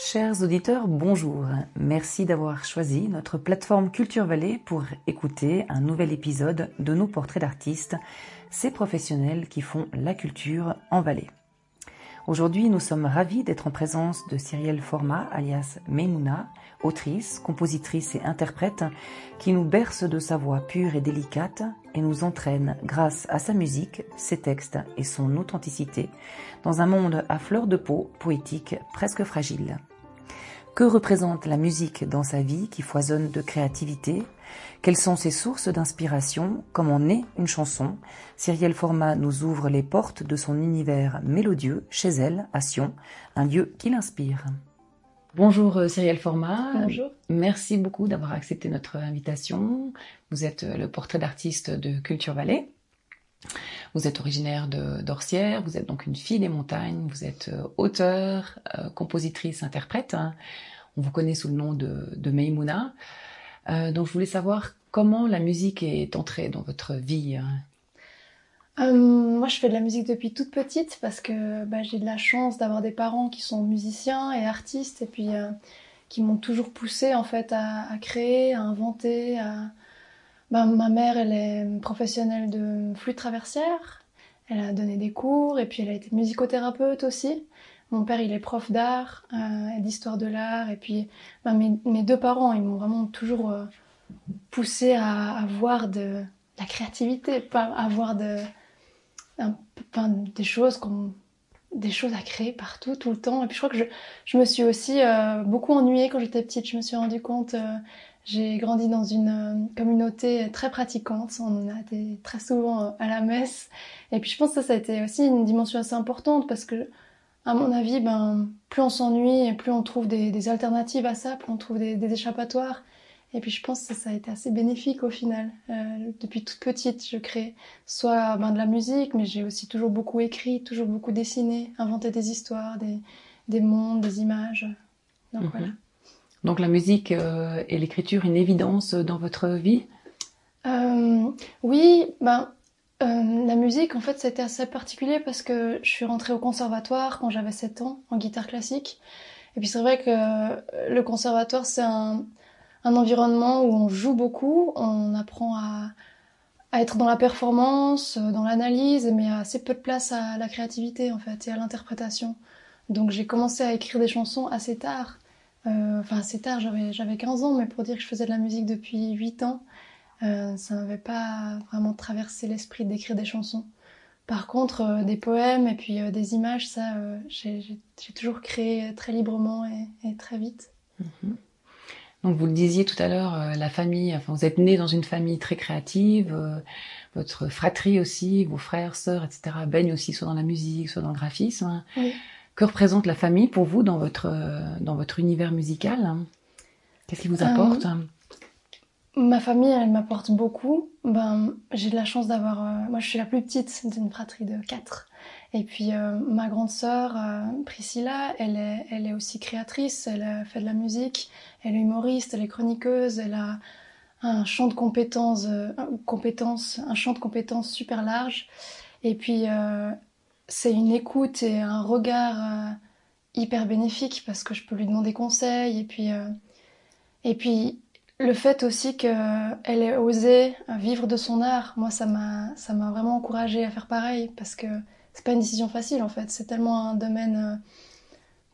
Chers auditeurs, bonjour. Merci d'avoir choisi notre plateforme Culture Vallée pour écouter un nouvel épisode de nos portraits d'artistes, ces professionnels qui font la culture en Vallée. Aujourd'hui, nous sommes ravis d'être en présence de Cyrielle Format, alias Meimouna, autrice, compositrice et interprète, qui nous berce de sa voix pure et délicate et nous entraîne, grâce à sa musique, ses textes et son authenticité, dans un monde à fleur de peau, poétique, presque fragile. Que représente la musique dans sa vie qui foisonne de créativité Quelles sont ses sources d'inspiration? Comment naît une chanson? Cyrielle Format nous ouvre les portes de son univers mélodieux chez elle, à Sion, un lieu qui l'inspire. Bonjour euh, Cyrielle Format. Bonjour. Merci beaucoup d'avoir accepté notre invitation. Vous êtes euh, le portrait d'artiste de Culture Vallée. Vous êtes originaire de d'Orsières, vous êtes donc une fille des montagnes, vous êtes euh, auteur, euh, compositrice, interprète. Hein. On vous connaît sous le nom de, de Meimouna. Euh, donc je voulais savoir comment la musique est entrée dans votre vie. Hein. Euh, moi, je fais de la musique depuis toute petite parce que bah, j'ai de la chance d'avoir des parents qui sont musiciens et artistes et puis euh, qui m'ont toujours poussé en fait à, créer, à inventer, à, ben, ma mère, elle est professionnelle de flûte traversière. Elle a donné des cours et puis elle a été musicothérapeute aussi. Mon père, il est prof d'art, euh, d'histoire de l'art. Et puis ben, mes, deux parents, ils m'ont vraiment toujours euh, poussé à avoir de, la créativité, pas avoir de, des choses comme des choses à créer partout, tout le temps. Et puis je crois que je, je me suis aussi euh, beaucoup ennuyée quand j'étais petite. Je me suis rendu compte euh, j'ai grandi dans une euh, communauté très pratiquante. On a été très souvent à la messe. Et puis je pense que ça, ça a été aussi une dimension assez importante parce que, à mon avis, ben, plus on s'ennuie et plus on trouve des, des, alternatives à ça, plus on trouve des, des, échappatoires. Et puis je pense que ça a été assez bénéfique au final. Euh, depuis toute petite, je crée soit ben, de la musique, mais j'ai aussi toujours beaucoup écrit, toujours beaucoup dessiné, inventé des histoires, des, des mondes, des images. Donc Mhm. voilà. Donc la musique euh, et l'écriture une évidence dans votre vie? Euh, oui, ben, euh, la musique, en fait, c'était assez particulier parce que je suis rentrée au conservatoire quand j'avais 7 ans, en guitare classique. Et puis c'est vrai que le conservatoire, c'est un, environnement où on joue beaucoup, on apprend à, être dans la performance, dans l'analyse, mais assez peu de place à la créativité, en fait, et à l'interprétation. Donc j'ai commencé à écrire des chansons assez tard. Euh, enfin, assez tard, j'avais 15 ans, mais pour dire que je faisais de la musique depuis 8 ans, euh, ça n'avait pas vraiment traversé l'esprit d'écrire des chansons. Par contre, euh, des poèmes et puis euh, des images, ça, euh, j'ai, toujours créé très librement et, et très vite. Mhm. Donc vous le disiez tout à l'heure, la famille, enfin vous êtes né dans une famille très créative, votre fratrie aussi, vos frères, sœurs, etc. baignent aussi soit dans la musique, soit dans le graphisme. Oui. Que représente la famille pour vous dans votre dans votre univers musical hein? Qu'est-ce qui vous apporte? Ma famille, elle m'apporte beaucoup. Ben, j'ai de la chance d'avoir. euh, moi, je suis la plus petite d'une fratrie de quatre. Et puis euh, ma grande sœur euh, Priscilla, elle est, elle est aussi créatrice. Elle a fait de la musique. Elle est humoriste. Elle est chroniqueuse. Elle a un champ de compétences, compétences, un champ de compétences super large. Et puis c'est une écoute et un regard hyper bénéfique parce que je peux lui demander conseil. Et puis et puis le fait aussi qu'elle ait osé vivre de son art, moi ça m'a ça m'a vraiment encouragée à faire pareil parce que c'est pas une décision facile en fait, c'est tellement un domaine euh,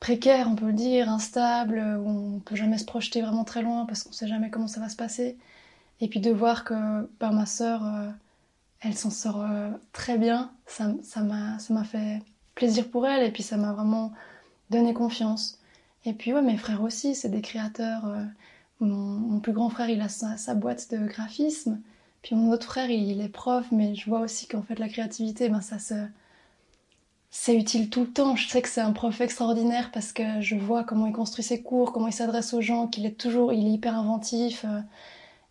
précaire, on peut le dire, instable, où on peut jamais se projeter vraiment très loin parce qu'on sait jamais comment ça va se passer. Et puis de voir que bah, ma sœur, euh, elle s'en sort euh, très bien, ça m'a ça m'a fait plaisir pour elle et puis ça m'a vraiment donné confiance. Et puis ouais, mes frères aussi, c'est des créateurs. Mon, plus grand frère, il a sa, boîte de graphisme. Puis mon autre frère, il, est prof, mais je vois aussi qu'en fait, la créativité, ben, ça. C'est utile tout le temps. Je sais que c'est un prof extraordinaire parce que je vois comment il construit ses cours, comment il s'adresse aux gens, qu'il est toujours, il est hyper inventif. euh,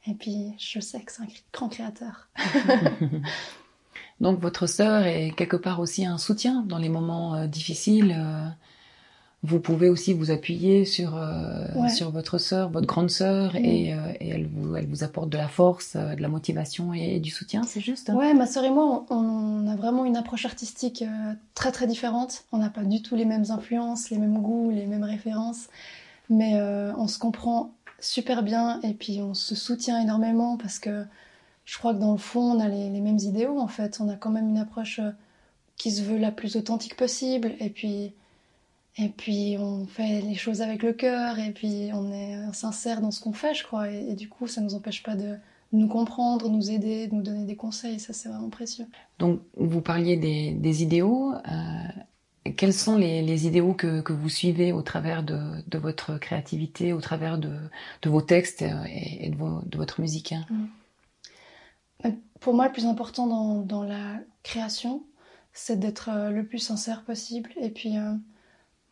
et puis, je sais que c'est un grand créateur. Donc, votre sœur est quelque part aussi un soutien dans les moments euh, difficiles. Euh, vous pouvez aussi vous appuyer sur euh, sur votre sœur, votre grande sœur, et, euh, et, elle vous elle vous apporte de la force, euh, de la motivation et, du soutien, c'est juste. Hein ouais, ma sœur et moi, on, a vraiment une approche artistique très très différente. On n'a pas du tout les mêmes influences, les mêmes goûts, les mêmes références, mais on se comprend super bien et puis on se soutient énormément parce que je crois que dans le fond, on a les, les mêmes idéaux en fait. On a quand même une approche qui se veut la plus authentique possible et puis et puis on fait les choses avec le cœur, et puis on est sincère dans ce qu'on fait, je crois. Et, du coup, ça ne nous empêche pas de nous comprendre, nous aider, de nous donner des conseils. Ça, c'est vraiment précieux. Donc, vous parliez des, idéaux. Euh, quels sont les, idéaux que, vous suivez au travers de, votre créativité, au travers de, vos textes et, de, votre musique hein? Mmh. Pour moi, le plus important dans, la création, c'est d'être euh, le plus sincère possible. Et puis, euh,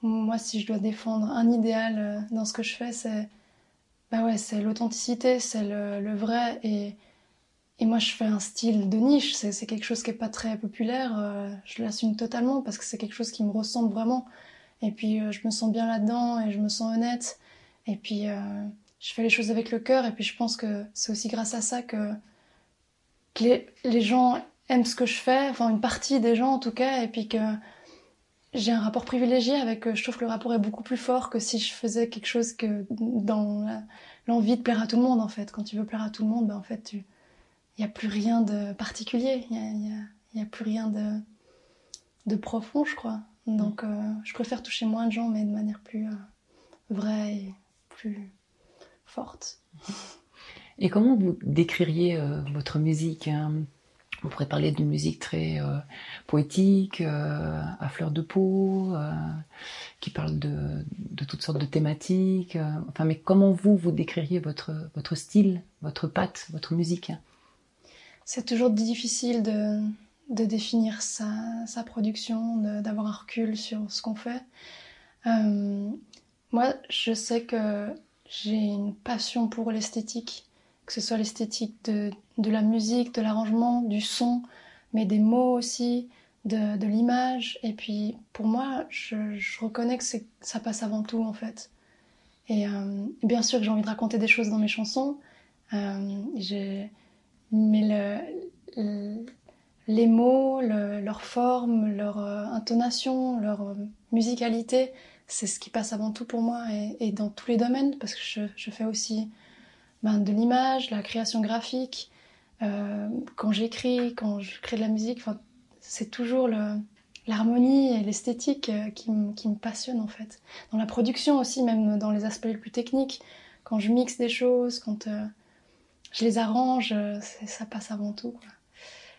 moi, si je dois défendre un idéal euh, dans ce que je fais, c'est bah ouais, l'authenticité, c'est le, vrai. Et, moi, je fais un style de niche. C'est quelque chose qui est pas très populaire. Euh, je l'assume totalement parce que c'est quelque chose qui me ressemble vraiment. Et puis, euh, je me sens bien là-dedans et je me sens honnête. Et puis, je fais les choses avec le cœur. Et puis, je pense que c'est aussi grâce à ça que, que les, les gens aiment ce que je fais. Enfin, une partie des gens en tout cas. Et puis que j'ai un rapport privilégié avec. Euh, je trouve que le rapport est beaucoup plus fort que si je faisais quelque chose que dans l'envie de plaire à tout le monde en fait. Quand tu veux plaire à tout le monde, ben, en fait, il n'y a plus rien de particulier. Il n'y a, a, plus rien de, de profond, je crois. Donc, euh, je préfère toucher moins de gens, mais de manière plus euh, vraie et plus forte. Et comment vous décririez votre musique hein? On pourrait parler d'une musique très euh, poétique, euh, à fleur de peau, euh, qui parle de, toutes sortes de thématiques. enfin, mais comment vous, vous décririez votre, votre style, votre patte, votre musique? C'est toujours difficile de, définir sa production, d'avoir un recul sur ce qu'on fait. moi, je sais que j'ai une passion pour l'esthétique que ce soit l'esthétique de, de, la musique, de l'arrangement, du son, mais des mots aussi, de, l'image. Et puis pour moi, je, reconnais que ça passe avant tout en fait. Et euh, bien sûr que j'ai envie de raconter des choses dans mes chansons, euh, mais le, les mots, leur forme, leur euh, intonation, leur musicalité, c'est ce qui passe avant tout pour moi et, dans tous les domaines, parce que je fais aussi ben, de l'image, la création graphique. Euh, quand j'écris, quand je crée de la musique, c'est toujours l'harmonie et l'esthétique euh, qui, me passionne en fait. Dans la production aussi, même dans les aspects les plus techniques, quand je mixe des choses, quand euh, je les arrange, ça passe avant tout.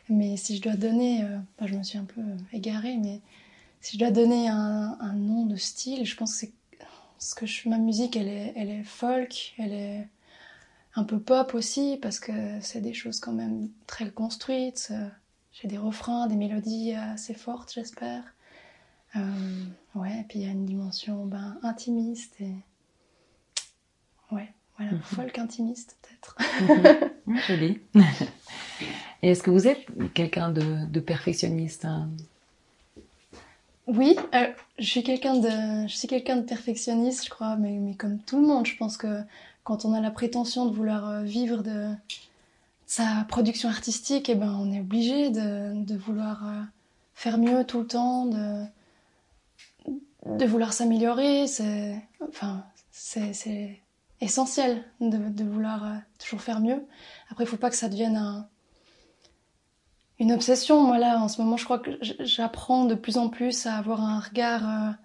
Mais si je dois donner, ben, je me suis un peu égarée, mais si je dois donner un, nom de style, je pense que que ma musique, elle est folk, elle est un peu pop aussi, parce que c'est des choses quand même très construites. J'ai des refrains, des mélodies assez fortes, j'espère. Euh, ouais, et puis il y a une dimension ben, intimiste et. Ouais, voilà, mhm. folk intimiste peut-être. Mhm. Joli. et est-ce que vous êtes quelqu'un de, perfectionniste hein? Oui, euh, je suis quelqu'un de, je suis quelqu'un de perfectionniste, je crois, mais, mais comme tout le monde, je pense que quand on a la prétention de vouloir euh, vivre de sa production artistique, eh ben, on est obligé de, vouloir euh, faire mieux tout le temps, de, vouloir s'améliorer. C'est, enfin, essentiel de, vouloir euh, toujours faire mieux. Après, il faut pas que ça devienne une obsession. Moi, là, en ce moment, je crois que j'apprends de plus en plus à avoir un regard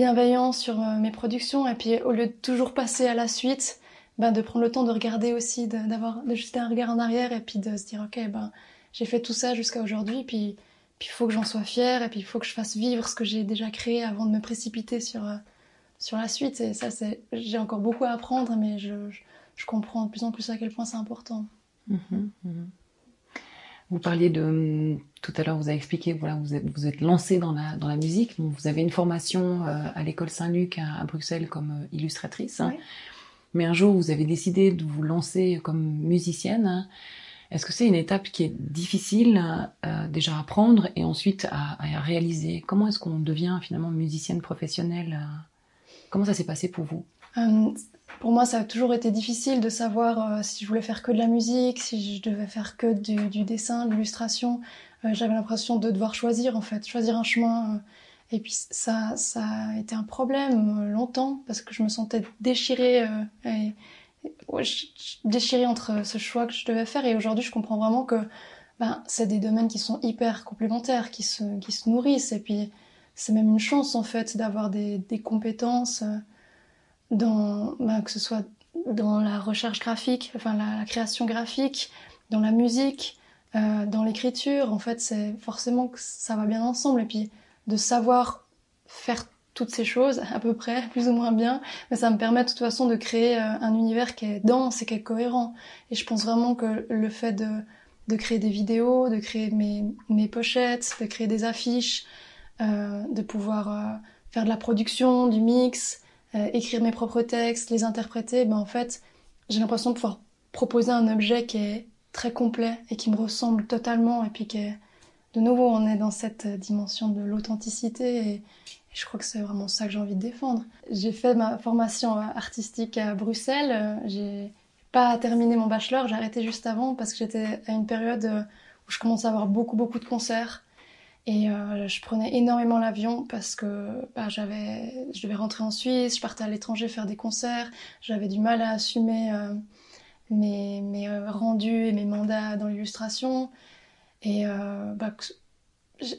bienveillant sur euh, mes productions. Et puis au lieu de toujours passer à la suite, ben, de prendre le temps de regarder aussi, d'avoir de, jeter un regard en arrière et puis de se dire ok ben j'ai fait tout ça jusqu'à aujourd'hui. Puis puis il faut que j'en sois fière et puis il faut que je fasse vivre ce que j'ai déjà créé avant de me précipiter sur euh, sur la suite. Et ça c'est j'ai encore beaucoup à apprendre mais je, je, comprends de plus en plus à quel point c'est important. Mmh mmh vous parliez de tout à l'heure, vous avez expliqué, voilà, vous êtes, vous êtes lancé dans la, dans la musique. Vous avez une formation euh, à l'école Saint-Luc à, Bruxelles comme euh, illustratrice. Mais un jour, vous avez décidé de vous lancer comme musicienne. Est-ce que c'est une étape qui est difficile euh, déjà à prendre et ensuite à, réaliser? Comment est-ce qu'on devient finalement musicienne professionnelle euh? Comment ça s'est passé pour vous? Euh, Pour moi, ça a toujours été difficile de savoir si je voulais faire que de la musique, si je devais faire que du, dessin, de l'illustration. J'avais l'impression de devoir choisir en fait, choisir un chemin. et puis ça, ça a été un problème longtemps parce que je me sentais déchirée et, déchirée entre ce choix que je devais faire et aujourd'hui je comprends vraiment que ben, c'est des domaines qui sont hyper complémentaires, qui se, qui se nourrissent et puis c'est même une chance en fait d'avoir des, des, compétences euh, dans, ben, que ce soit dans la recherche graphique, enfin la, création graphique, dans la musique, euh, dans l'écriture. En fait, c'est forcément que ça va bien ensemble et puis de savoir faire toutes ces choses, à peu près, plus ou moins bien, mais ça me permet de toute façon de créer euh, un univers qui est dense et qui est cohérent. Et je pense vraiment que le fait de, de créer des vidéos, de créer mes, mes pochettes, de créer des affiches, euh, de pouvoir euh, faire de la production, du mix, euh, écrire mes propres textes, les interpréter, ben en fait, j'ai l'impression de pouvoir proposer un objet qui est très complet et qui me ressemble totalement et puis qui est de nouveau on est dans cette dimension de l'authenticité et, je crois que c'est vraiment ça que j'ai envie de défendre. J'ai fait ma formation artistique à Bruxelles. Euh, j'ai pas terminé mon bachelor, j'ai arrêté juste avant parce que j'étais à une période où je commençais à avoir beaucoup beaucoup de concerts et euh, je prenais énormément l'avion parce que bah, j'avais, je devais rentrer en Suisse, je partais à l'étranger faire des concerts, j'avais du mal à assumer mes, mes rendus et mes mandats dans l'illustration et bah,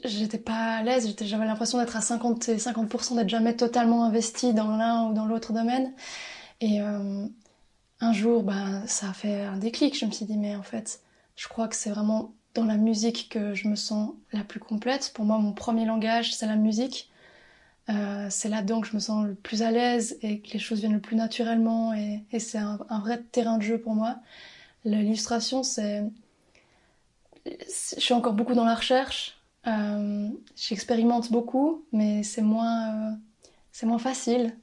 j'étais pas à l'aise, j'avais l'impression d'être à 50 et 50% d'être jamais totalement investie dans l'un ou dans l'autre domaine. Et euh, un jour, bah, ça a fait un déclic. Je me suis dit, mais en fait, je crois que c'est vraiment dans la musique que je me sens la plus complète. Pour moi, mon premier langage, c'est la musique. Euh, c'est là-dedans que je me sens le plus à l'aise et que les choses viennent le plus naturellement. Et, c'est un, un, vrai terrain de jeu pour moi. L'illustration, c'est... Je suis encore beaucoup dans la recherche. Euh, J'expérimente beaucoup, mais c'est moins, euh, c'est moins facile.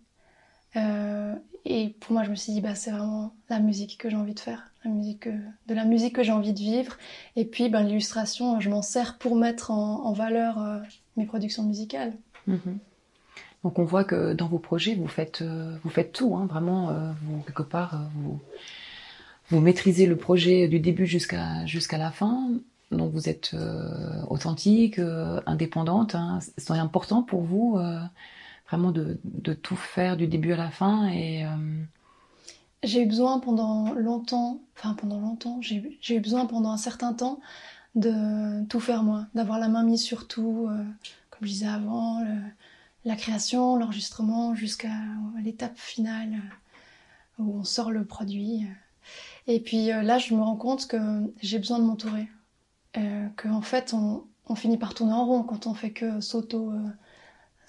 Euh, et pour moi, je me suis dit, bah, c'est vraiment la musique que j'ai envie de faire, la musique de la musique que j'ai envie de vivre. Et puis, ben, l'illustration, je m'en sers pour mettre en, valeur euh, mes productions musicales. Mhm. Donc, on voit que dans vos projets, vous faites, euh, vous faites tout, hein, vraiment, vous, quelque part, vous, vous maîtrisez le projet du début jusqu'à jusqu'à la fin. Donc vous êtes euh, authentique, euh, indépendante. Hein. C'est important pour vous euh, vraiment de, tout faire du début à la fin et j'ai eu besoin pendant longtemps, enfin pendant longtemps, j'ai eu besoin pendant un certain temps de tout faire moi, d'avoir la main mise sur tout, comme je disais avant, la création, l'enregistrement, jusqu'à l'étape finale où on sort le produit. Et puis là, je me rends compte que j'ai besoin de m'entourer euh, qu'en fait on, finit par tourner en rond quand on fait que s'auto euh,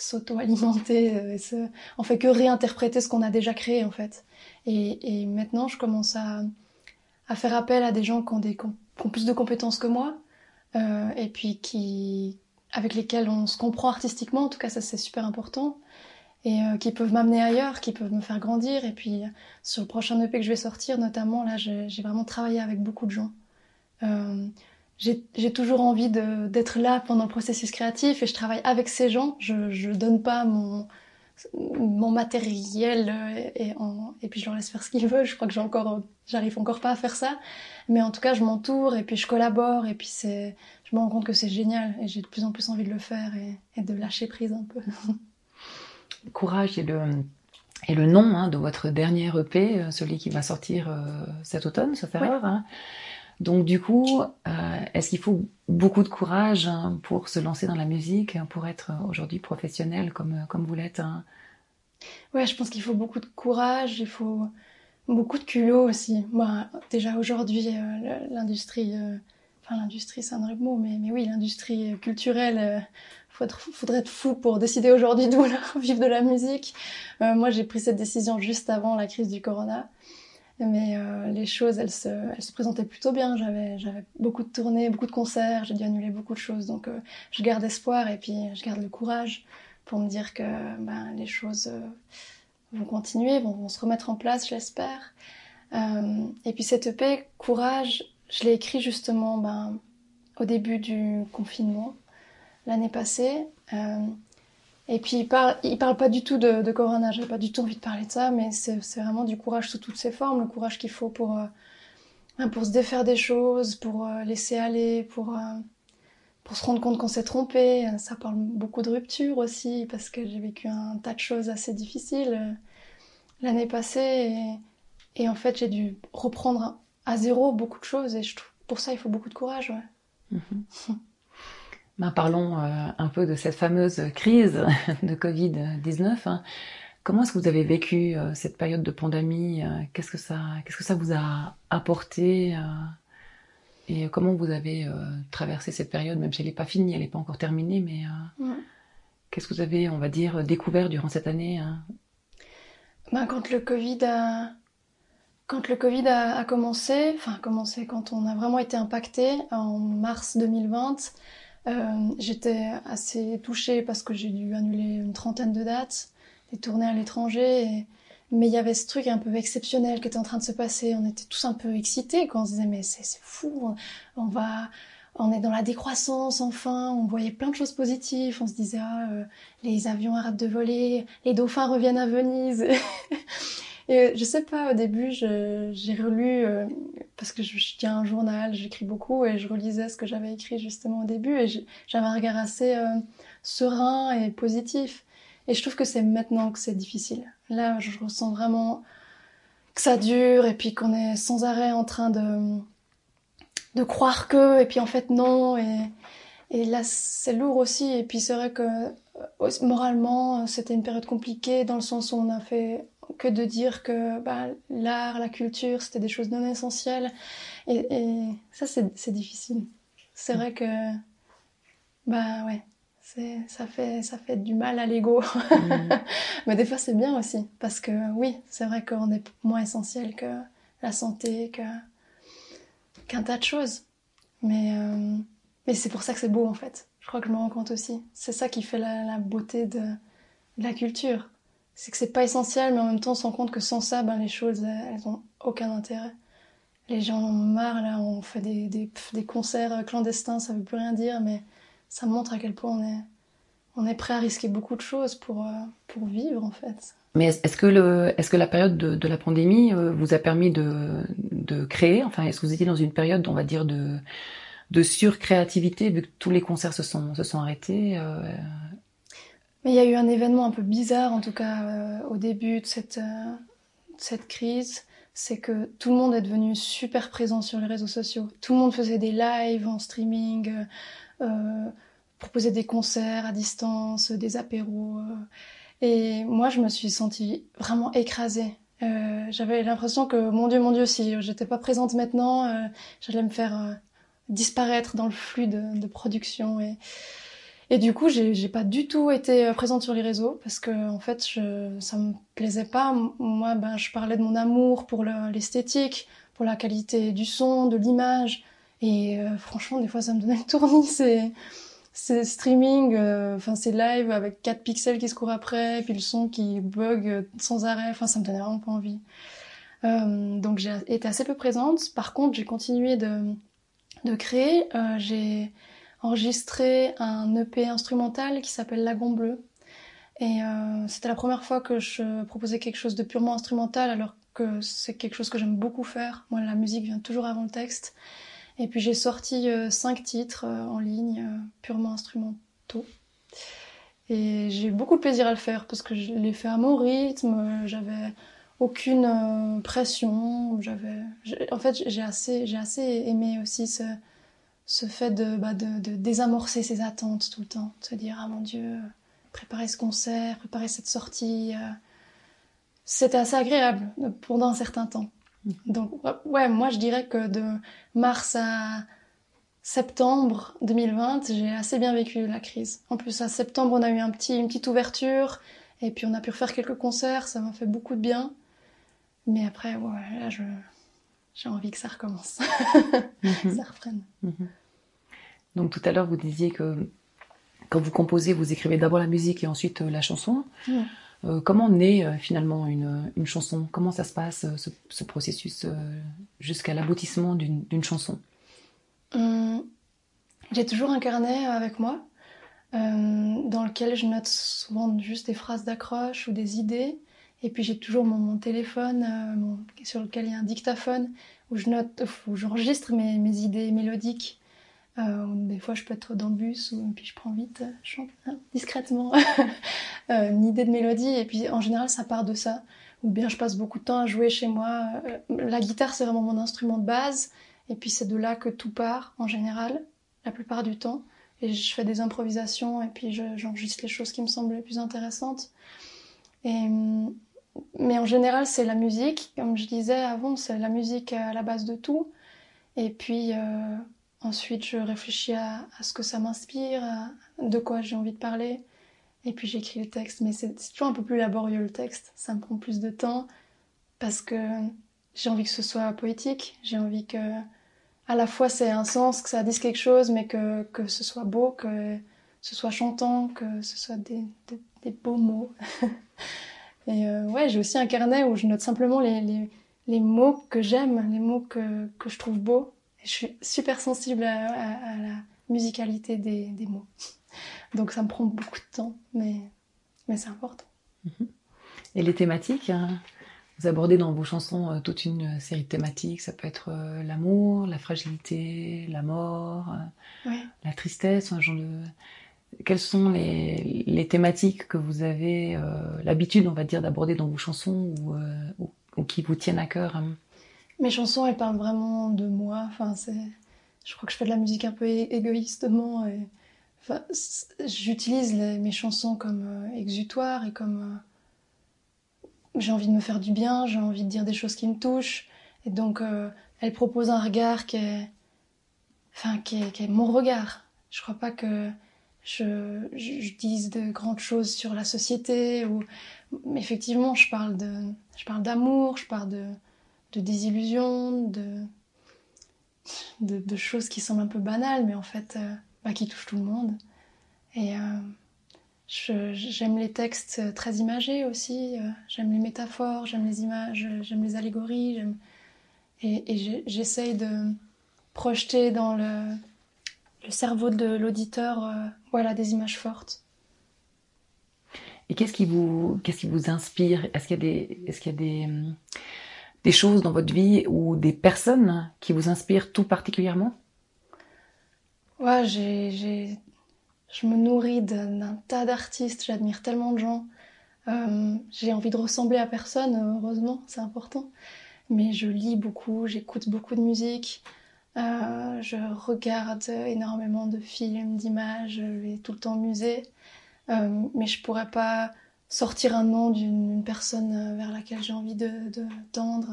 s'auto-alimenter, euh, on fait que réinterpréter ce qu'on a déjà créé en fait. Et, et maintenant je commence à, faire appel à des gens qui ont, des, plus de compétences que moi euh, et puis qui avec lesquels on se comprend artistiquement, en tout cas ça c'est super important et euh, qui peuvent m'amener ailleurs, qui peuvent me faire grandir. Et puis sur le prochain EP que je vais sortir, notamment, là, j'ai vraiment travaillé avec beaucoup de gens. J'ai toujours envie d'être là pendant le processus créatif et je travaille avec ces gens. Je ne donne pas mon, mon matériel euh, et, et, puis je leur laisse faire ce qu'ils veulent. Je crois que j'ai encore, j'arrive encore pas à faire ça, mais en tout cas je m'entoure et puis je collabore et puis c'est, je me rends compte que c'est génial et j'ai de plus en plus envie de le faire et, et de lâcher prise un peu. Courage et le et le nom hein, de votre dernier EP, euh, celui qui va sortir euh, cet automne, sauf erreur. Hein. Donc du coup, euh, est-ce qu'il faut beaucoup de courage hein, pour se lancer dans la musique, pour être aujourd'hui professionnel comme, comme vous l'êtes hein? Ouais, je pense qu'il faut beaucoup de courage, il faut beaucoup de culot aussi. Moi, déjà aujourd'hui, euh, l'industrie, euh, enfin l'industrie c'est un vrai mot, mais, oui, l'industrie culturelle, il faudrait être fou pour décider aujourd'hui d'où vivre de la musique. moi, j'ai pris cette décision juste avant la crise du corona. Mais euh, les choses, elles se, elles se présentaient plutôt bien. J'avais, j'avais beaucoup de tournées, beaucoup de concerts, j'ai dû annuler beaucoup de choses. Donc euh, je garde espoir et puis je garde le courage pour me dire que ben, les choses euh, vont continuer, vont, se remettre en place, je l'espère. et puis cette EP, courage, je l'ai écrit justement ben, au début du confinement, l'année passée. Euh, et puis il parle, il parle pas du tout de, de Corona, j'avais pas du tout envie de parler de ça, mais c'est vraiment du courage sous toutes ses formes, le courage qu'il faut pour, euh, ben, pour se défaire des choses, pour euh, laisser aller, pour, pour se rendre compte qu'on s'est trompé. Ça parle beaucoup de rupture aussi, parce que j'ai vécu un tas de choses assez difficiles l'année passée. Et, et, en fait, j'ai dû reprendre à zéro beaucoup de choses, et je trouve, pour ça, il faut beaucoup de courage. Ouais. Mm-hmm. Ben, parlons euh, un peu de cette fameuse crise de Covid-19. Hein. Comment est-ce que vous avez vécu euh, cette période de pandémie euh, Qu'est-ce que ça, qu'est-ce que ça vous a apporté Et comment vous avez traversé cette période, même si elle n'est pas finie, elle n'est pas encore terminée, mais qu'est-ce que vous avez, on va dire, découvert durant cette année hein? ben, quand le Covid a quand le Covid a, a commencé, enfin commencé quand on a vraiment été impacté en mars 2020, euh, j'étais assez touchée parce que j'ai dû annuler une trentaine de dates, des tournées à l'étranger. Mais il y avait ce truc un peu exceptionnel qui était en train de se passer. On était tous un peu excités quand on se disait mais c'est fou, on va, on est dans la décroissance enfin. On voyait plein de choses positives. On se disait ah euh, les avions arrêtent de voler, les dauphins reviennent à Venise. Et je sais pas, au début, j'ai relu, euh, parce que je, tiens un journal, j'écris beaucoup, et je relisais ce que j'avais écrit justement au début, et j'avais un regard assez euh, serein et positif. Et je trouve que c'est maintenant que c'est difficile. Là, je ressens vraiment que ça dure, et puis qu'on est sans arrêt en train de, de croire que, et puis en fait non, et, là, c'est lourd aussi. Et puis c'est vrai que euh, moralement, c'était une période compliquée dans le sens où on a fait que de dire que bah, l'art, la culture, c'était des choses non essentielles. Et, ça, c'est difficile. C'est vrai que, bah ouais, ça fait, ça fait du mal à l'ego. Mm. Mais des fois, c'est bien aussi. Parce que oui, c'est vrai qu'on est moins essentiel que la santé, que qu'un tas de choses. Mais, euh, mais c'est pour ça que c'est beau, en fait. Je crois que je me rends compte aussi. C'est ça qui fait la, beauté de la culture c'est que c'est pas essentiel, mais en même temps, on se rend compte que sans ça, ben, les choses, elles ont aucun intérêt. Les gens en ont marre, là, on fait des, des, concerts clandestins, ça veut plus rien dire, mais ça montre à quel point on est, on est prêt à risquer beaucoup de choses pour, euh, pour vivre, en fait. Mais est-ce que, est-ce que la période de, la pandémie euh, vous a permis de, de créer Enfin, est-ce que vous étiez dans une période, on va dire, de, de surcréativité, vu que tous les concerts se sont, se sont arrêtés euh, mais il y a eu un événement un peu bizarre, en tout cas euh, au début de cette, euh, crise, c'est que tout le monde est devenu super présent sur les réseaux sociaux. Tout le monde faisait des lives en streaming, euh, proposait des concerts à distance, des apéros. et moi, je me suis sentie vraiment écrasée. J'avais l'impression que, mon Dieu, mon Dieu, si j'étais pas présente maintenant, j'allais me faire disparaître dans le flux de, production. Et du coup, j'ai pas du tout été euh, présente sur les réseaux parce que en fait, ça me plaisait pas. Moi, ben, je parlais de mon amour pour l'esthétique, pour la qualité du son, de l'image. Et euh, franchement, des fois, ça me donnait le tournis. C'est c'est streaming, euh, enfin c'est live avec 4 pixels qui se courent après, puis le son qui bug sans arrêt. Enfin, ça me donnait vraiment pas envie. donc j'ai été assez peu présente. Par contre, j'ai continué de de créer. Enregistré un EP instrumental qui s'appelle Lagon Bleu. Et euh, c'était la première fois que je proposais quelque chose de purement instrumental, alors que c'est quelque chose que j'aime beaucoup faire. Moi, la musique vient toujours avant le texte. Et puis j'ai sorti euh, cinq titres euh, en ligne, purement instrumentaux. Et j'ai eu beaucoup de plaisir à le faire parce que je l'ai fait à mon rythme, j'avais aucune pression, j'avais, en fait, j'ai assez, j'ai assez aimé aussi ce, ce fait de, bah, de, de, désamorcer ses attentes tout le temps, de se dire ah mon Dieu, préparer ce concert, préparer cette sortie, euh, c'était assez agréable pendant un certain temps. Mm. Donc ouais, moi je dirais que de mars à septembre 2020, j'ai assez bien vécu la crise. En plus à septembre, on a eu un petit, une petite ouverture et puis on a pu refaire quelques concerts, ça m'a fait beaucoup de bien. Mais après, ouais, là je j'ai envie que ça recommence, mm-hmm. ça reprenne. Mm-hmm. Donc tout à l'heure, vous disiez que quand vous composez, vous écrivez d'abord la musique et ensuite euh, la chanson. comment naît finalement une, une, chanson? Comment ça se passe, ce, ce processus, jusqu'à l'aboutissement d'une chanson? Hum, J'ai toujours un carnet avec moi, dans lequel je note souvent juste des phrases d'accroche ou des idées. Et puis j'ai toujours mon, téléphone sur lequel il y a un dictaphone où je note, où j'enregistre mes, mes, idées mélodiques. Euh, des fois, je peux être dans le bus, ou, puis je prends vite, je chante hein, discrètement euh, une idée de mélodie, et puis en général, ça part de ça. Ou bien je passe beaucoup de temps à jouer chez moi. Euh, la guitare, c'est vraiment mon instrument de base, et puis c'est de là que tout part, en général, la plupart du temps. Et je fais des improvisations, et puis j'enregistre les choses qui me semblent les plus intéressantes. Et, mais en général, c'est la musique. Comme je disais avant, c'est la musique à la base de tout. Et puis, euh, Ensuite, je réfléchis à, ce que ça m'inspire, de quoi j'ai envie de parler. Et puis j'écris le texte. Mais c'est toujours un peu plus laborieux le texte. Ça me prend plus de temps parce que j'ai envie que ce soit poétique. J'ai envie que, à la fois, c'est un sens, que ça dise quelque chose, mais que, que ce soit beau, que ce soit chantant, que ce soit des, des, beaux mots. Et euh, ouais, j'ai aussi un carnet où je note simplement les, les, les mots que j'aime, les mots que, que je trouve beaux je suis super sensible à, la musicalité des, des, mots. Donc ça me prend beaucoup de temps, mais, mais c'est important. Mhm. Et les thématiques hein, Vous abordez dans vos chansons euh, toute une série de thématiques. Ça peut être euh, l'amour, la fragilité, la mort, euh, la tristesse, un genre de... Quelles sont les, les, thématiques que vous avez l'habitude, on va dire, d'aborder dans vos chansons ou, ou, qui vous tiennent à cœur hein? Mes chansons, elles parlent vraiment de moi. Enfin, c'est, je crois que je fais de la musique un peu égoïstement. Et... Enfin, j'utilise mes chansons comme euh, exutoire et comme euh, j'ai envie de me faire du bien, j'ai envie de dire des choses qui me touchent. Et donc, euh, elles proposent un regard qui est, enfin, qui est, mon regard. Je crois pas que je, dise de grandes choses sur la société ou, effectivement, je parle de, je parle d'amour, je parle de, de désillusions, de, de, choses qui semblent un peu banales, mais en fait, euh, bah, qui touchent tout le monde. Et euh, j'aime les textes très imagés aussi, euh, j'aime les métaphores, j'aime les images, j'aime les allégories, et, j'essaye de projeter dans le, le cerveau de l'auditeur voilà, des images fortes. Et qu'est-ce qui vous, qui vous inspire? Est-ce qu'il y a des, est-ce qu'il y a des, des choses dans votre vie ou des personnes qui vous inspirent tout particulièrement? Ouais, j'ai, je me nourris d'un tas d'artistes, j'admire tellement de gens. Euh, j'ai envie de ressembler à personne, heureusement, c'est important. Mais je lis beaucoup, j'écoute beaucoup de musique, euh, je regarde énormément de films, d'images, je vais tout le temps au musée. Euh, mais je pourrais pas sortir un nom d'une personne euh, vers laquelle j'ai envie de, tendre,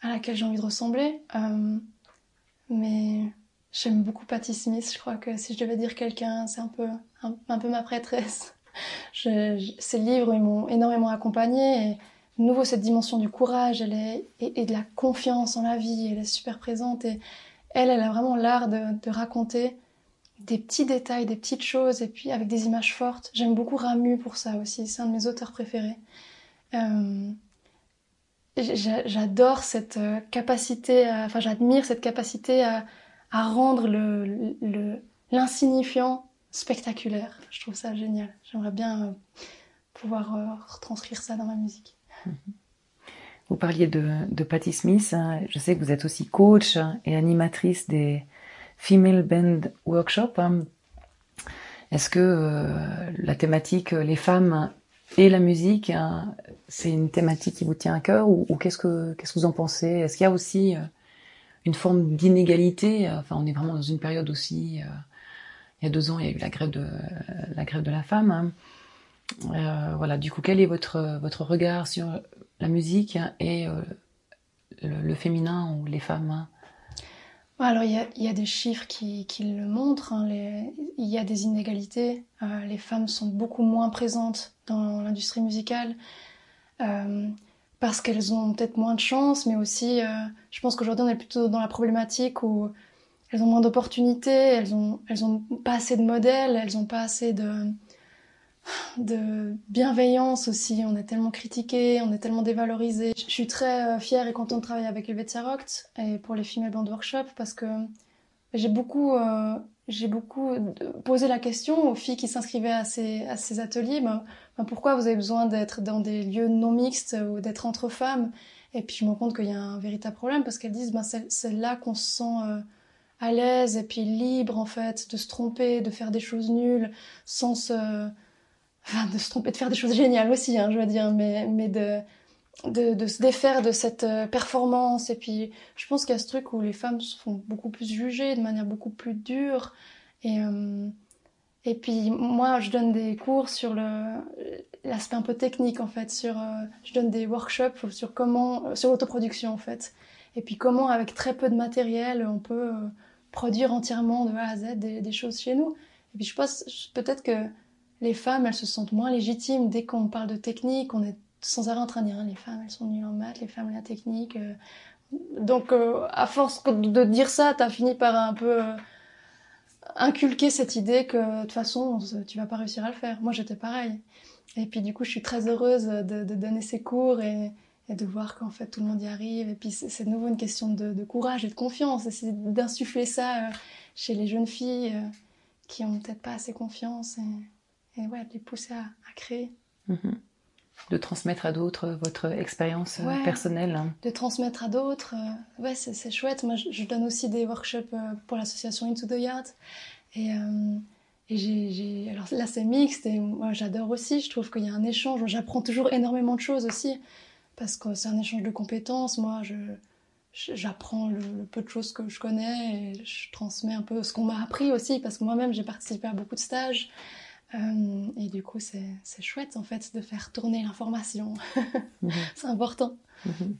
à laquelle j'ai envie de ressembler. Euh, mais j'aime beaucoup Patti Smith. Je crois que si je devais dire quelqu'un, c'est un peu, un, peu ma prêtresse. ces livres, ils m'ont énormément accompagnée. De nouveau, cette dimension du courage elle est, et, de la confiance en la vie, elle est super présente. Et elle, elle a vraiment l'art de raconter des petits détails, des petites choses, et puis avec des images fortes. J'aime beaucoup Ramu pour ça aussi, c'est un de mes auteurs préférés. Euh, j'adore cette euh, capacité, enfin j'admire cette capacité à, rendre le, l'insignifiant spectaculaire. Je trouve ça génial. J'aimerais bien euh, pouvoir retranscrire ça dans ma musique. Vous parliez de, de Patti Smith. Hein. Je sais que vous êtes aussi coach et animatrice des, Female Band Workshop. Hein. Est-ce que euh, la thématique euh, les femmes et la musique, hein, c'est une thématique qui vous tient à cœur ou, qu'est-ce que qu'est-ce que vous en pensez? Est-ce qu'il y a aussi euh, une forme d'inégalité? Enfin, on est vraiment dans une période aussi. il y a deux ans, il y a eu la grève de la grève de la femme. Hein. voilà. Du coup, quel est votre votre regard sur la musique et le, le, féminin ou les femmes alors il y a, des chiffres qui, le montrent, hein, il y a des inégalités, euh, les femmes sont beaucoup moins présentes dans l'industrie musicale euh, parce qu'elles ont peut-être moins de chance, mais aussi euh, je pense qu'aujourd'hui on est plutôt dans la problématique où elles ont moins d'opportunités, elles ont, elles ont pas assez de modèles, elles ont pas assez de... de bienveillance aussi. On est tellement critiqué, on est tellement dévalorisé. Je suis très fière et contente de travailler avec Helvetia Roct et pour les Female Band Workshop parce que j'ai beaucoup, j'ai beaucoup posé la question aux filles qui s'inscrivaient à ces, à ces ateliers. Ben, ben, pourquoi vous avez besoin d'être dans des lieux non mixtes ou d'être entre femmes? Et puis je me rends compte qu'il y a un véritable problème parce qu'elles disent ben, c'est là qu'on se sent à l'aise et puis libre en fait de se tromper, de faire des choses nulles sans se, enfin, de se tromper, de faire des choses géniales aussi, hein, je veux dire, mais de se défaire de cette euh, performance. Et puis je pense qu'il y a ce truc où les femmes se font beaucoup plus juger de manière beaucoup plus dure. Et euh, et puis moi je donne des cours sur l'aspect un peu technique en fait sur euh, je donne des workshops sur comment sur l'autoproduction en fait. Et puis comment avec très peu de matériel on peut produire entièrement de A à Z des, choses chez nous. Et puis je pense peut-être que les femmes, elles se sentent moins légitimes dès qu'on parle de technique, on est sans arrêt en train de dire les femmes, elles sont nulles en maths, les femmes, la technique. Euh. Donc euh, à force de dire ça, t'as fini par un peu euh, inculquer cette idée que de toute façon, tu vas pas réussir à le faire. Moi, j'étais pareil. Et puis du coup, je suis très heureuse de, donner ces cours et, de voir qu'en fait tout le monde y arrive. Et puis c'est de nouveau une question de, courage et de confiance. C'est d'insuffler ça chez les jeunes filles qui ont peut-être pas assez confiance et ouais, de les pousser à, créer. Mm-hmm. De transmettre à d'autres votre expérience euh, personnelle. De transmettre à d'autres, ouais, c'est chouette. Moi, je, donne aussi des workshops pour l'association Into the Yard. Et, et j'ai, alors là, c'est mixte et moi, j'adore aussi. Je trouve qu'il y a un échange. J'apprends toujours énormément de choses aussi parce que c'est un échange de compétences. Moi, je, j'apprends le, peu de choses que je connais et je transmets un peu ce qu'on m'a appris aussi, parce que moi-même, j'ai participé à beaucoup de stages. Euh, et du coup, c'est, chouette, en fait, de faire tourner l'information. Mhm. c'est important. Mhm.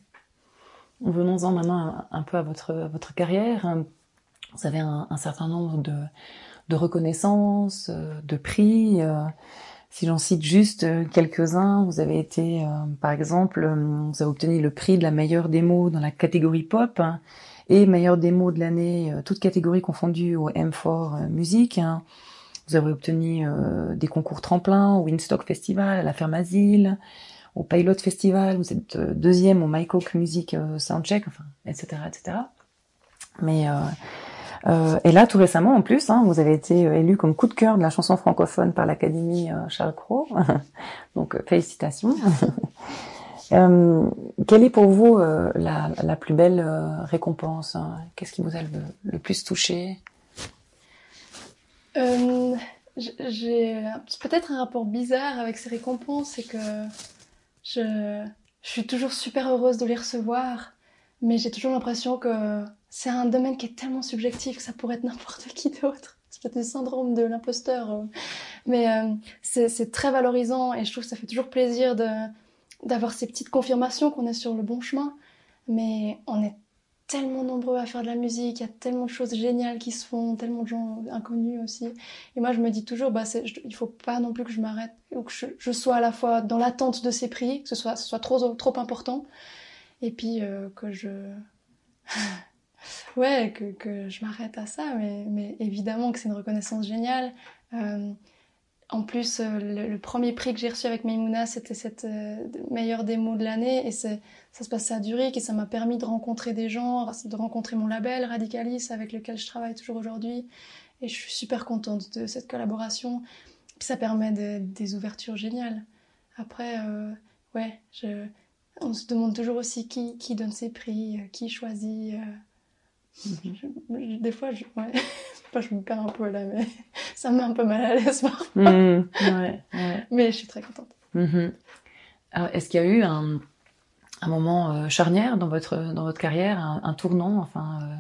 Venons-en maintenant un, peu à votre, votre carrière. Vous avez un, certain nombre de, de reconnaissances, euh, de prix. Euh, si j'en cite juste quelques-uns, vous avez été, par exemple, vous avez obtenu le prix de la meilleure démo dans la catégorie pop hein, et meilleure démo de l'année, toute catégorie confondue au M4 Musique. Vous avez obtenu des concours tremplin au Winstock Festival, à la Ferme Asile, au Pilot Festival. Vous êtes deuxième au MyCoke Music Soundcheck, enfin, etc., etc. Mais euh, et là, tout récemment, en plus, hein, vous avez été euh, élu comme coup de cœur de la chanson francophone par l'Académie euh, Charles Cros. Donc, félicitations. quelle est pour vous la, la, plus belle récompense hein? Qu'est-ce qui vous a le, plus touché? J'ai peut-être un rapport bizarre avec ces récompenses, c'est que je, suis toujours super heureuse de les recevoir, mais j'ai toujours l'impression que c'est un domaine qui est tellement subjectif que ça pourrait être n'importe qui d'autre. C'est peut-être le syndrome de l'imposteur. Euh. Mais euh, c'est très valorisant et je trouve que ça fait toujours plaisir d'avoir ces petites confirmations qu'on est sur le bon chemin. Mais on est tellement nombreux à faire de la musique, il y a tellement de choses géniales qui se font, tellement de gens inconnus aussi. Et moi, je me dis toujours, bah, il faut pas non plus que je m'arrête ou que je, sois à la fois dans l'attente de ces prix, que ce soit, trop, important, et puis euh, que je ouais, que, que je m'arrête à ça, mais, mais évidemment que c'est une reconnaissance géniale. Euh, en plus, euh, le, premier prix que j'ai reçu avec Meimouna, c'était cette euh, meilleure démo de l'année, et ça se passait à Zurich, et ça m'a permis de rencontrer des gens, de rencontrer mon label Radicalis, avec lequel je travaille toujours aujourd'hui, et je suis super contente de cette collaboration. Puis ça permet des ouvertures géniales. Après, euh, ouais, je, on se demande toujours aussi qui, qui donne ses prix, qui choisit. Des fois, je, ouais. je me perds un peu là, mais ça me met un peu mal à l'aise mmh, Mais je suis très contente. Mmh. est-ce qu'il y a eu un, un moment euh, charnière dans votre dans votre carrière, un, tournant, enfin, euh,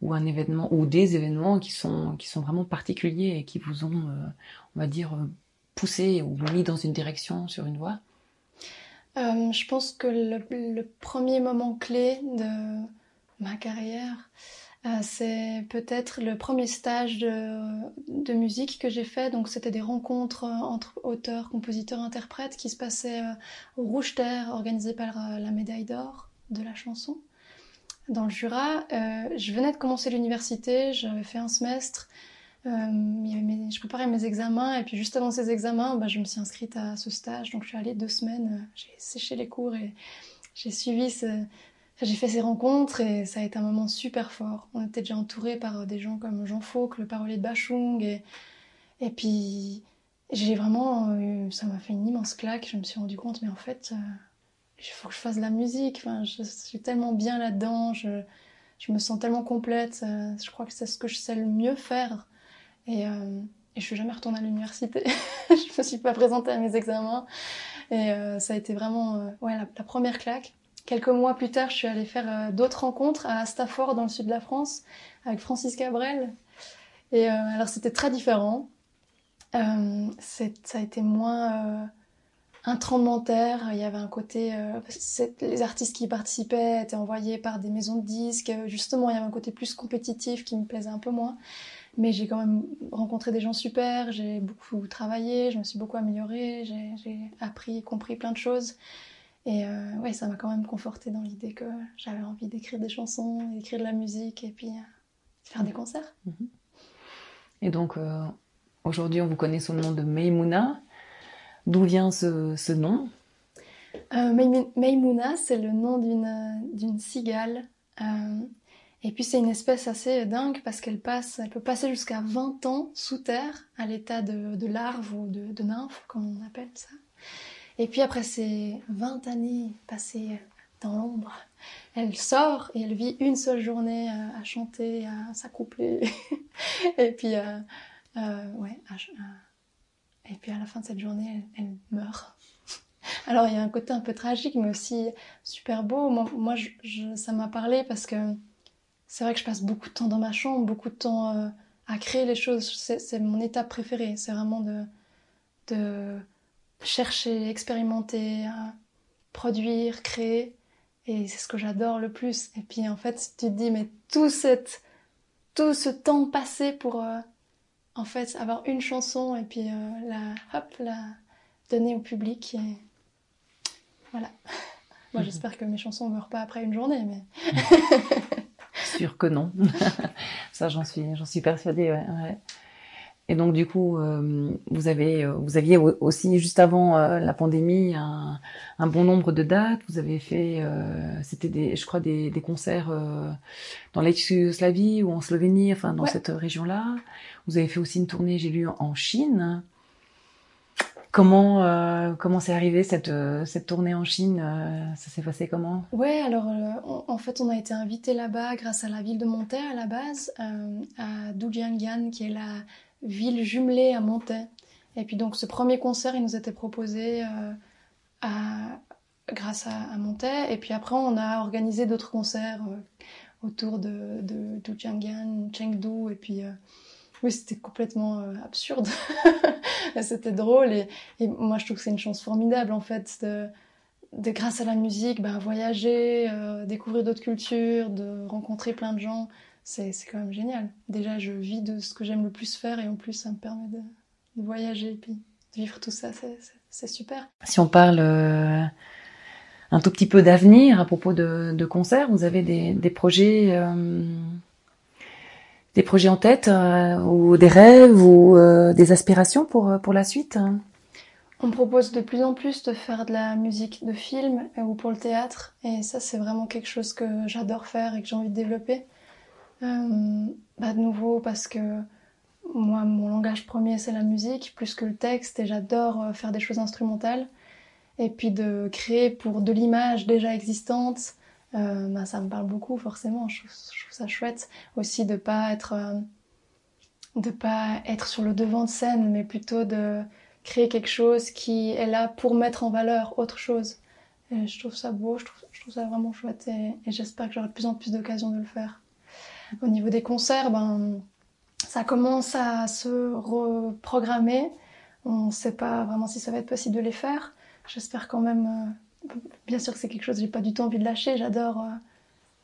ou un événement, ou des événements qui sont qui sont vraiment particuliers et qui vous ont, euh, on va dire, poussé ou mis dans une direction sur une voie? Je pense que le, le premier moment clé de ma carrière, c'est peut-être le premier stage de, musique que j'ai fait. Donc c'était des rencontres entre auteurs, compositeurs, interprètes qui se passaient euh, au Rouge Terre, organisé par euh, la médaille d'or de la chanson dans le Jura. je venais de commencer l'université, j'avais fait un semestre. je préparais mes examens et puis juste avant ces examens, bah, je me suis inscrite à ce stage. Donc je suis allée deux semaines, j'ai séché les cours et j'ai suivi ce, j'ai fait ces rencontres et ça a été un moment super fort. On était déjà entouré par des gens comme Jean Fauque, le parolier de Bachung. Et, et puis, j'ai vraiment. ça m'a fait une immense claque. Je me suis rendu compte, mais en fait, euh, il faut que je fasse de la musique. Enfin, je, suis tellement bien là-dedans. Je, je, me sens tellement complète. Euh, je crois que c'est ce que je sais le mieux faire. Et, euh, et je suis jamais retournée à l'université. je me suis pas présentée à mes examens. Et ça a été vraiment ouais, la première claque. Quelques mois plus tard, je suis allée faire euh, d'autres rencontres à Stafford, dans le sud de la France, avec Francis Cabrel. Et euh, alors, c'était très différent. Euh, ça a été moins terre. Il y avait un côté. les artistes qui y participaient étaient envoyés par des maisons de disques. Justement, il y avait un côté plus compétitif qui me plaisait un peu moins. Mais j'ai quand même rencontré des gens super. J'ai beaucoup travaillé. Je me suis beaucoup améliorée. J'ai appris et compris plein de choses. Et euh, ouais, ça m'a quand même conforté dans l'idée que j'avais envie d'écrire des chansons, d'écrire de la musique et puis euh, faire des concerts. Mhm. Et donc, euh, aujourd'hui, on vous connaît sous le nom de Meimouna. D'où vient ce, ce nom? Meimouna, c'est le nom d'une cigale. et puis, c'est une espèce assez dingue parce qu'elle passe, elle peut passer jusqu'à 20 ans sous terre à l'état de, de larve ou de, de nymphe, comme on appelle ça. Et puis après ces 20 années passées dans l'ombre, elle sort et elle vit une seule journée à, chanter, à s'accoupler. et puis, euh, euh, ouais, et puis à la fin de cette journée, elle, meurt. Alors il y a un côté un peu tragique, mais aussi super beau. Moi, ça m'a parlé parce que c'est vrai que je passe beaucoup de temps dans ma chambre, beaucoup de temps euh, à créer les choses. C'est mon étape préférée. C'est vraiment de chercher, expérimenter, produire, créer. Et c'est ce que j'adore le plus. Et puis en fait, tu te dis, mais tout, tout ce temps passé pour euh, en fait avoir une chanson et puis euh, la, hop, la donner au public. Voilà. Moi, j'espère que mes chansons ne meurent pas après une journée, mais. Sûr que non. Ça, j'en suis, j'en suis persuadée. Ouais, et donc du coup, euh, vous avez, euh, vous aviez aussi juste avant euh, la pandémie un, un, bon nombre de dates. Vous avez fait, c'était des, je crois des, des concerts dans l'ex-Yougoslavie ou en Slovénie, enfin dans cette région-là. Vous avez fait aussi une tournée, j'ai lu, en Chine. Comment comment c'est arrivé cette cette tournée en Chine Ça s'est passé comment? Ouais, alors en fait on a été invité là-bas grâce à la ville de Monterrey à la base, à Dujiangyan qui est la ville jumelée à Montaix. Et puis donc ce premier concert, il nous était proposé euh, à, grâce à, à. Et puis après, on a organisé d'autres concerts euh, autour de, de, Chengdu. Et puis euh, oui, c'était complètement absurde. c'était drôle. Et, et, moi, je trouve que c'est une chance formidable en fait de, de grâce à la musique, ben, voyager, découvrir d'autres cultures, de rencontrer plein de gens c'est quand même génial. Déjà, je vis de ce que j'aime le plus faire et en plus, ça me permet de, voyager et puis de vivre tout ça, c'est super. Si on parle euh, un tout petit peu d'avenir à propos de, de, concerts, vous avez des, des projets, euh, des projets en tête euh, ou des rêves ou des aspirations pour, pour la suite? On propose de plus en plus de faire de la musique de film ou pour le théâtre et ça c'est vraiment quelque chose que j'adore faire et que j'ai envie de développer. Euh, bah, de nouveau parce que moi, mon langage premier, c'est la musique, plus que le texte, et j'adore euh, faire des choses instrumentales. Et puis de créer pour de l'image déjà existante, euh, bah, ça me parle beaucoup, forcément. Je trouve, ça chouette aussi de pas être, de pas être sur le devant de scène, mais plutôt de créer quelque chose qui est là pour mettre en valeur autre chose. Et je trouve ça beau, je trouve, je trouve ça vraiment chouette, et, et j'espère que j'aurai de plus en plus d'occasions de le faire. Au niveau des concerts, ben, ça commence à se reprogrammer. On ne sait pas vraiment si ça va être possible de les faire. J'espère quand même. Euh, bien sûr que c'est quelque chose que j'ai pas du tout envie de lâcher. J'adore euh,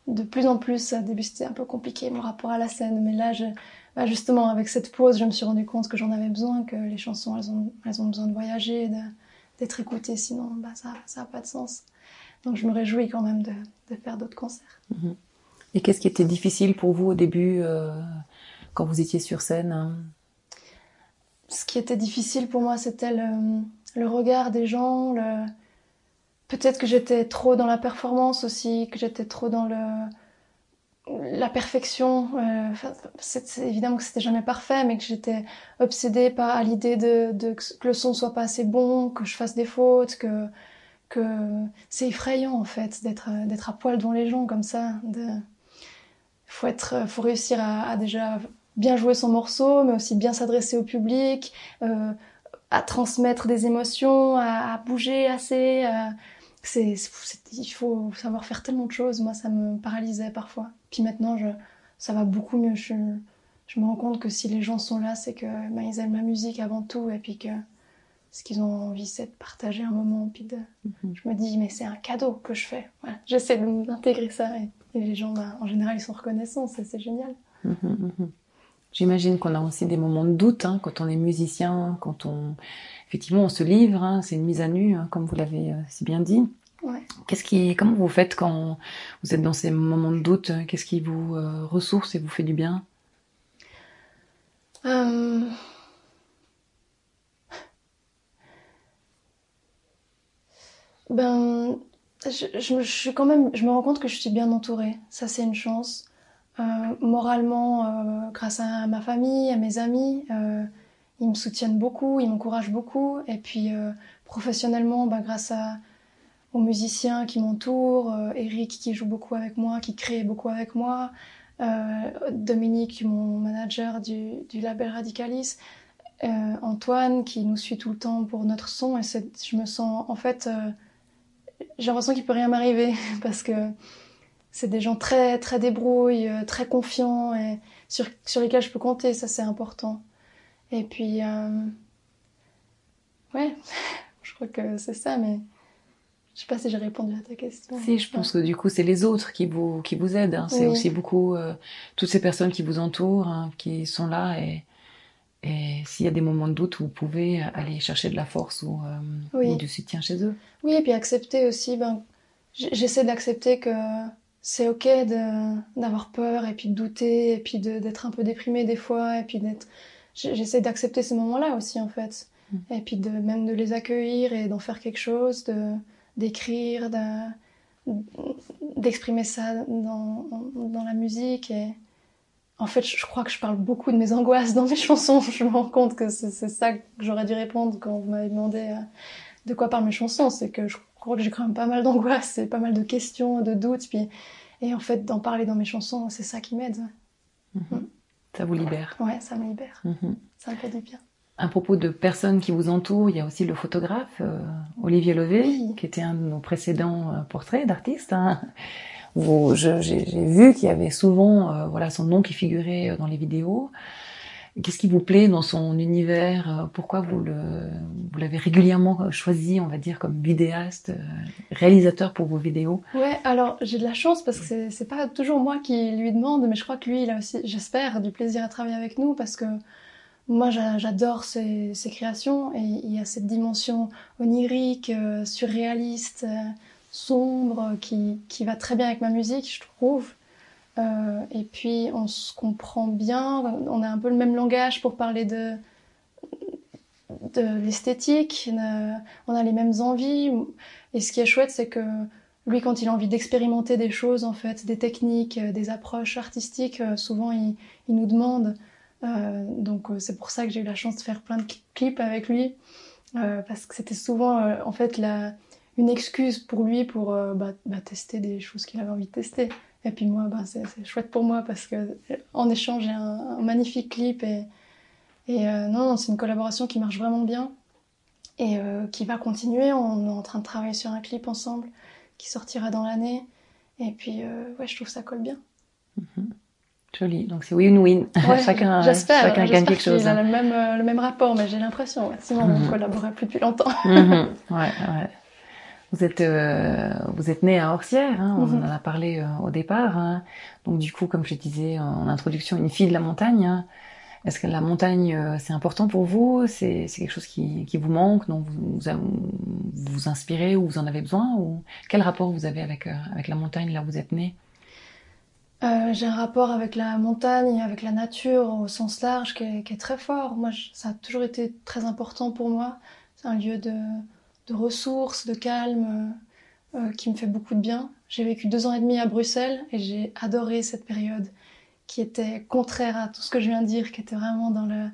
de plus en plus. Au début, c'était un peu compliqué mon rapport à la scène, mais là, bah, justement, avec cette pause, je me suis rendu compte que j'en avais besoin, que les chansons, elles ont, besoin de voyager, d'être écoutées, sinon, bah, ça n'a pas de sens. Donc, je me réjouis quand même de, faire d'autres concerts. Mm-hmm. Et qu'est-ce qui était difficile pour vous au début euh, quand vous étiez sur scène hein Ce qui était difficile pour moi, c'était le, regard des gens. Peut-être que j'étais trop dans la performance aussi, que j'étais trop dans la perfection. Euh, évidemment que c'était jamais parfait, mais que j'étais obsédée par l'idée que le son soit pas assez bon, que je fasse des fautes, que c'est effrayant en fait d'être à poil devant les gens comme ça. Faut être, faut réussir à, à déjà bien jouer son morceau, mais aussi bien s'adresser au public, euh, à transmettre des émotions, à, à bouger assez. À c'est, il faut savoir faire tellement de choses. Moi, ça me paralysait parfois. Puis maintenant, je, ça va beaucoup mieux. Je, je me rends compte que si les gens sont là, c'est que ben, ils aiment ma musique avant tout, et puis que ce qu'ils ont envie, c'est de partager un moment. Puis de, mhm. je me dis, mais c'est un cadeau que je fais. Voilà. J'essaie d'intégrer ça, et, les gens, ben, en général, ils sont reconnaissants. C'est génial. Mhm, mhm. J'imagine qu'on a aussi des moments de doute hein, quand on est musicien, quand on effectivement on se livre, hein, c'est une mise à nu, hein, comme vous l'avez euh, si bien dit. Ouais. Qu'est-ce qui, comment vous faites quand vous êtes dans ces moments de doute Qu'est-ce qui vous euh, ressource et vous fait du bien? Euh... Ben, je, me rends compte que je suis bien entourée. Ça, c'est une chance. Euh, moralement, euh, grâce à ma famille, à mes amis, euh, ils me soutiennent beaucoup, ils m'encouragent beaucoup. Et puis professionnellement, bah, grâce aux musiciens qui m'entourent, Eric qui joue beaucoup avec moi, qui crée beaucoup avec moi, Dominique, mon manager du, label Radicalis, Antoine qui nous suit tout le temps pour notre son. Je me sens, en fait, j'ai l'impression qu'il peut rien m'arriver parce que c'est des gens très très débrouilles, très confiants et sur, sur lesquels je peux compter. Ça c'est important. Et puis, euh... ouais, je crois que c'est ça, mais je sais pas si j'ai répondu à ta question. Si, je pense que du coup, c'est les autres qui vous, qui vous aident. Hein. C'est oui. aussi beaucoup euh, toutes ces personnes qui vous entourent, hein, qui sont là et, et s'il y a des moments de doute, vous pouvez aller chercher de la force ou, euh, oui. ou du soutien chez eux. Oui, et puis accepter aussi, ben, j'essaie d'accepter que c'est ok d'avoir peur et puis de douter et puis d'être un peu déprimé des fois et puis d'être j'essaie d'accepter ces moments-là aussi en fait mm. et puis de même de les accueillir et d'en faire quelque chose de d'écrire d'exprimer ça dans, dans la musique et en fait je crois que je parle beaucoup de mes angoisses dans mes chansons je me rends compte que c'est ça que j'aurais dû répondre quand vous m'avez demandé euh, de quoi parlent mes chansons c'est que je crois que j'ai quand même pas mal d'angoisses et pas mal de questions de doutes puis et en fait d'en parler dans mes chansons c'est ça qui m'aide mm -hmm. mm. Ça vous libère Ouais, ça me libère. Mm -hmm. Ça me fait du bien. À propos de personnes qui vous entourent, il y a aussi le photographe euh, Olivier Levé, oui. qui était un de nos précédents euh, portraits d'artistes. Hein, j'ai vu qu'il y avait souvent euh, voilà son nom qui figurait dans les vidéos. Qu'est-ce qui vous plaît dans son univers Pourquoi vous l'avez régulièrement choisi, on va dire, comme vidéaste, réalisateur pour vos vidéos? Ouais, alors j'ai de la chance parce que c'est pas toujours moi qui lui demande, mais je crois que lui, il a aussi, j'espère, du plaisir à travailler avec nous parce que moi j'adore ses, ses, créations et il y a cette dimension onirique, euh, surréaliste, euh, sombre qui, qui va très bien avec ma musique, je trouve. Euh, et puis on se comprend bien, on a un peu le même langage pour parler de, de l'esthétique, on a les mêmes envies. Et ce qui est chouette, c'est que lui, quand il a envie d'expérimenter des choses, en fait, des techniques, des approches artistiques, souvent il, il nous demande. Euh, donc c'est pour ça que j'ai eu la chance de faire plein de clips avec lui, euh, parce que c'était souvent euh, en fait la, une excuse pour lui pour bah, bah, tester des choses qu'il avait envie de tester. Et puis moi, ben, c'est chouette pour moi parce que en échange, j'ai un, un, magnifique clip et, et euh, non, c'est une collaboration qui marche vraiment bien et euh, qui va continuer. On est en train de travailler sur un clip ensemble qui sortira dans l'année. Et puis, euh, ouais, je trouve ça colle bien. Mm -hmm. Joli. Donc c'est win-win. Ouais, chacun, chacun gagne quelque chose. Il a le même, le même rapport, mais j'ai l'impression. Sinon, mm -hmm. on collaborait plus depuis longtemps. mm -hmm. Ouais, ouais. Vous êtes, euh, vous êtes né à Orsières, hein, on mm -hmm. en a parlé euh, au départ. Hein. Donc du coup, comme je disais en introduction, une fille de la montagne. Hein. Est-ce que la montagne, euh, c'est important pour vous? C'est quelque chose qui, qui, vous manque, dont vous, vous, vous inspirez ou vous en avez besoin? Ou Quel rapport vous avez avec, euh, avec la montagne là où vous êtes né? J'ai un rapport avec la montagne, avec la nature au sens large qui est, qui est très fort. Moi, je, ça a toujours été très important pour moi. C'est un lieu de, de, ressources, de calme, euh, euh, qui me fait beaucoup de bien. J'ai vécu deux ans et demi à Bruxelles et j'ai adoré cette période qui était contraire à tout ce que je viens de dire, qui était vraiment dans le...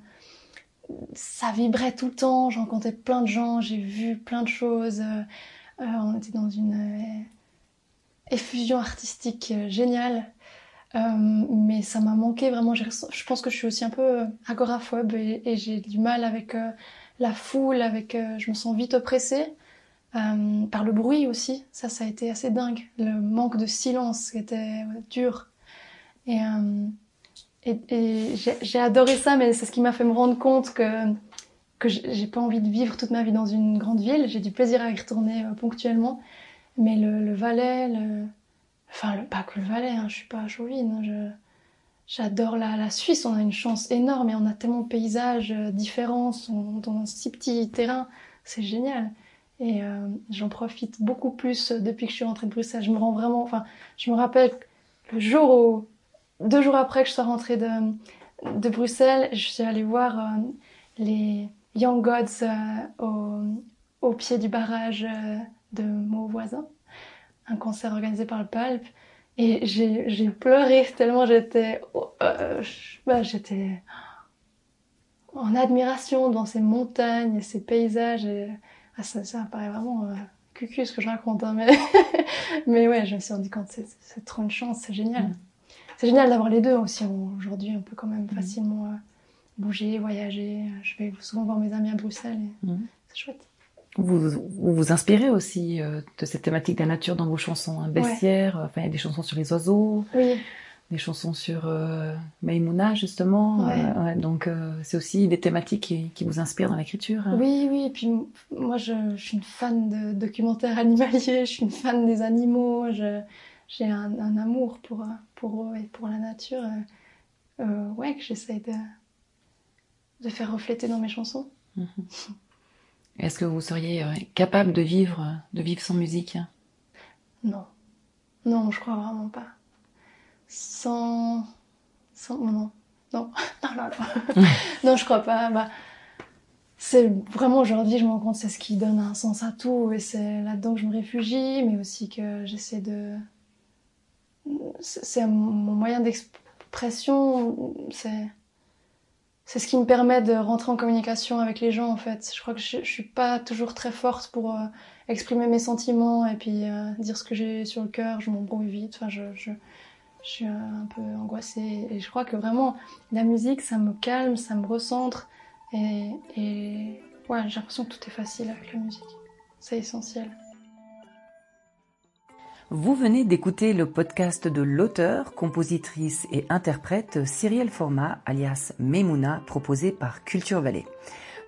Ça vibrait tout le temps, j'en rencontrais plein de gens, j'ai vu plein de choses. Euh, on était dans une effusion artistique géniale. Mais ça m'a manqué vraiment. Je pense que je suis aussi un peu agoraphobe et j'ai du mal avec la foule, avec, je me sens vite oppressée. Euh, par le bruit aussi, ça, ça a été assez dingue. Le manque de silence était dur. Et, euh, j'ai adoré ça, mais c'est ce qui m'a fait me rendre compte que que j'ai pas envie de vivre toute ma vie dans une grande ville. J'ai du plaisir à y retourner euh, ponctuellement, mais le, le le... enfin le, pas que le Valais, hein, je suis pas chauvine. Je J'adore la, Suisse, on a une chance énorme et on a tellement de paysages euh, différents, on, dans un si petit terrain, c'est génial. Et euh, j'en profite beaucoup plus depuis que je suis rentrée de Bruxelles. Je me rends vraiment, enfin, je me rappelle le jour où, deux jours après que je sois rentrée de, de Bruxelles, je suis allée voir euh, les Young Gods euh, au, au, pied du barrage euh, de mon voisin, un concert organisé par le Palp. Et j'ai pleuré tellement j'étais, euh, bah, j'étais en admiration devant ces montagnes et ces paysages. Et, ah, ça, ça paraît vraiment euh, cucu ce que je raconte, hein, mais, mais ouais, je me suis rendu compte, c'est trop une chance, c'est génial. Mmh. C'est génial d'avoir les deux aussi. Aujourd'hui, on peut quand même mmh. facilement euh, bouger, voyager. Je vais souvent voir mes amis à Bruxelles et mmh. c'est chouette. Vous, vous, vous inspirez aussi euh, de cette thématique de la nature dans vos chansons, hein, bestiaires, ouais. enfin il y a des chansons sur les oiseaux. Oui des chansons sur euh, Maïmouna justement. Ouais. Euh, ouais, donc euh, c'est aussi des thématiques qui, qui vous inspirent dans l'écriture. Hein. Oui, oui. Et puis moi, je, je, suis une fan de documentaires animaliers. Je suis une fan des animaux. J'ai un, un, amour pour pour eux et pour la nature. Euh, ouais, que j'essaye de de faire refléter dans mes chansons. Mm -hmm. Est-ce que vous seriez capable de vivre de vivre sans musique? Non, non, je crois vraiment pas. Sans, sans non, non, non, non, non, non, je crois pas. Bah, c'est vraiment aujourd'hui, je me rends compte, c'est ce qui donne un sens à tout, et c'est là-dedans que je me réfugie, mais aussi que j'essaie de, c'est mon moyen d'expression, c'est c'est ce qui me permet de rentrer en communication avec les gens en fait. Je crois que je, je suis pas toujours très forte pour euh, exprimer mes sentiments et puis euh, dire ce que j'ai sur le cœur. Je m'embrouille vite. Enfin, je, je, je suis un peu angoissée. Et je crois que vraiment, la musique, ça me calme, ça me recentre. Et, et ouais, j'ai l'impression que tout est facile avec la musique. C'est essentiel. Vous venez d'écouter le podcast de l'auteur, compositrice et interprète Cyrielle Format, alias Memouna, proposé par Culture Vallée.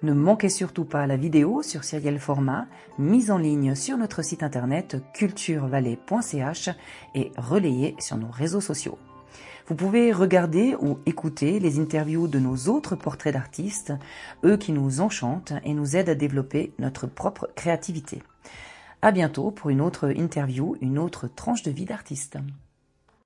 Ne manquez surtout pas la vidéo sur Serial Format, mise en ligne sur notre site internet culturevallée.ch et relayée sur nos réseaux sociaux. Vous pouvez regarder ou écouter les interviews de nos autres portraits d'artistes, eux qui nous enchantent et nous aident à développer notre propre créativité. À bientôt pour une autre interview, une autre tranche de vie d'artiste.